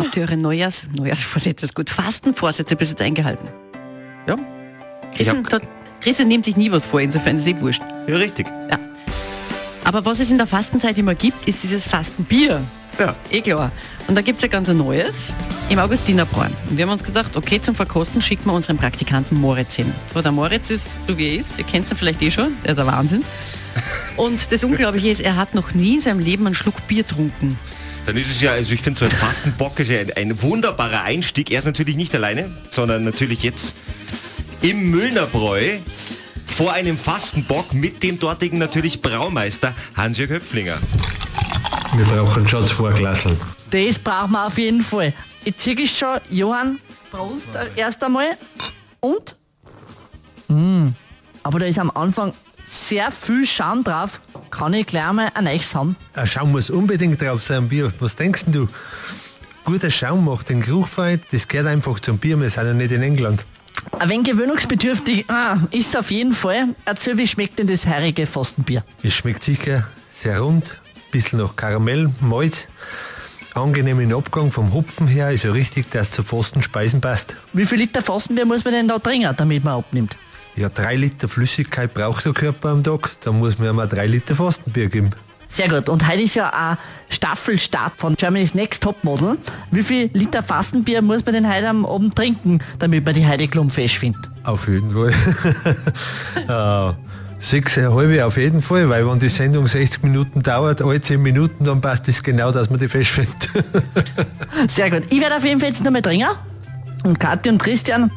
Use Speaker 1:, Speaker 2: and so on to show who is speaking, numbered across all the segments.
Speaker 1: Habt ihr eure Neujahrs, Neujahrsvorsätze, ist gut, Fastenvorsätze bis jetzt eingehalten?
Speaker 2: Ja,
Speaker 1: Christian,
Speaker 2: hab-
Speaker 1: da, Christian nimmt sich nie was vor, insofern ist eh wurscht.
Speaker 2: ja richtig.
Speaker 1: Ja. Aber was es in der Fastenzeit immer gibt, ist dieses Fastenbier.
Speaker 2: Ja.
Speaker 1: Eh klar. Und da gibt es ja ganz ein neues im Augustinerbräu. Und wir haben uns gedacht, okay, zum Verkosten schicken wir unseren Praktikanten Moritz hin. So, der Moritz ist, so wie er ist, ihr kennt ihn vielleicht eh schon, der ist ein Wahnsinn. Und das Unglaubliche ist, er hat noch nie in seinem Leben einen Schluck Bier getrunken.
Speaker 2: Dann ist es ja, also ich finde so ein Fastenbock ist ja ein, ein wunderbarer Einstieg. Er ist natürlich nicht alleine, sondern natürlich jetzt im Müllnerbräu vor einem Fastenbock mit dem dortigen natürlich Braumeister Hans-Jörg Höpflinger.
Speaker 3: Wir brauchen schon zwei Glaseln.
Speaker 4: Das brauchen wir auf jeden Fall. Jetzt sehe ich schon, Johann, Prost erst einmal. Und? Mm, aber da ist am Anfang sehr viel Schaum drauf. Kann ich gleich mal ein Eich haben?
Speaker 3: Ein Schaum muss unbedingt drauf sein, Bier. Was denkst du? Guter Schaum macht den Geruch fein, das gehört einfach zum Bier, wir sind ja nicht in England.
Speaker 4: Wenig gewöhnungsbedürftig ah, ist es auf jeden Fall. Erzähl, wie schmeckt denn das heurige Fastenbier?
Speaker 3: Es schmeckt sicher sehr rund, bisschen nach Karamell, Malz. Angenehm in Abgang vom Hopfen her, ist ja richtig, dass es zu fasten Speisen passt.
Speaker 4: Wie viel Liter Fastenbier muss man denn da trinken, damit man abnimmt?
Speaker 3: Ja, drei Liter Flüssigkeit braucht der Körper am Tag, da muss man ja mal drei Liter Fastenbier geben.
Speaker 4: Sehr gut. Und heute ist ja ein Staffelstart von Germany's Next Topmodel. Wie viel Liter Fastenbier muss man denn heute am Abend trinken, damit man die Heide klumpfesch findet?
Speaker 3: Auf jeden Fall. äh, sechs halbe auf jeden Fall, weil wenn die Sendung 60 Minuten dauert, alle 10 Minuten, dann passt es genau, dass man die fest findet.
Speaker 4: Sehr gut. Ich werde auf jeden Fall jetzt nochmal trinken. Und Kathi und Christian,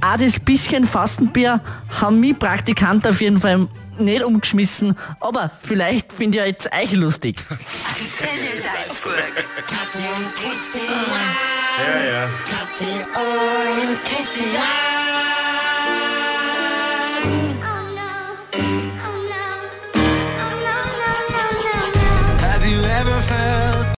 Speaker 4: auch das bisschen Fastenbier haben mich Praktikant auf jeden Fall nicht umgeschmissen. Aber vielleicht finde ich ja jetzt euch lustig.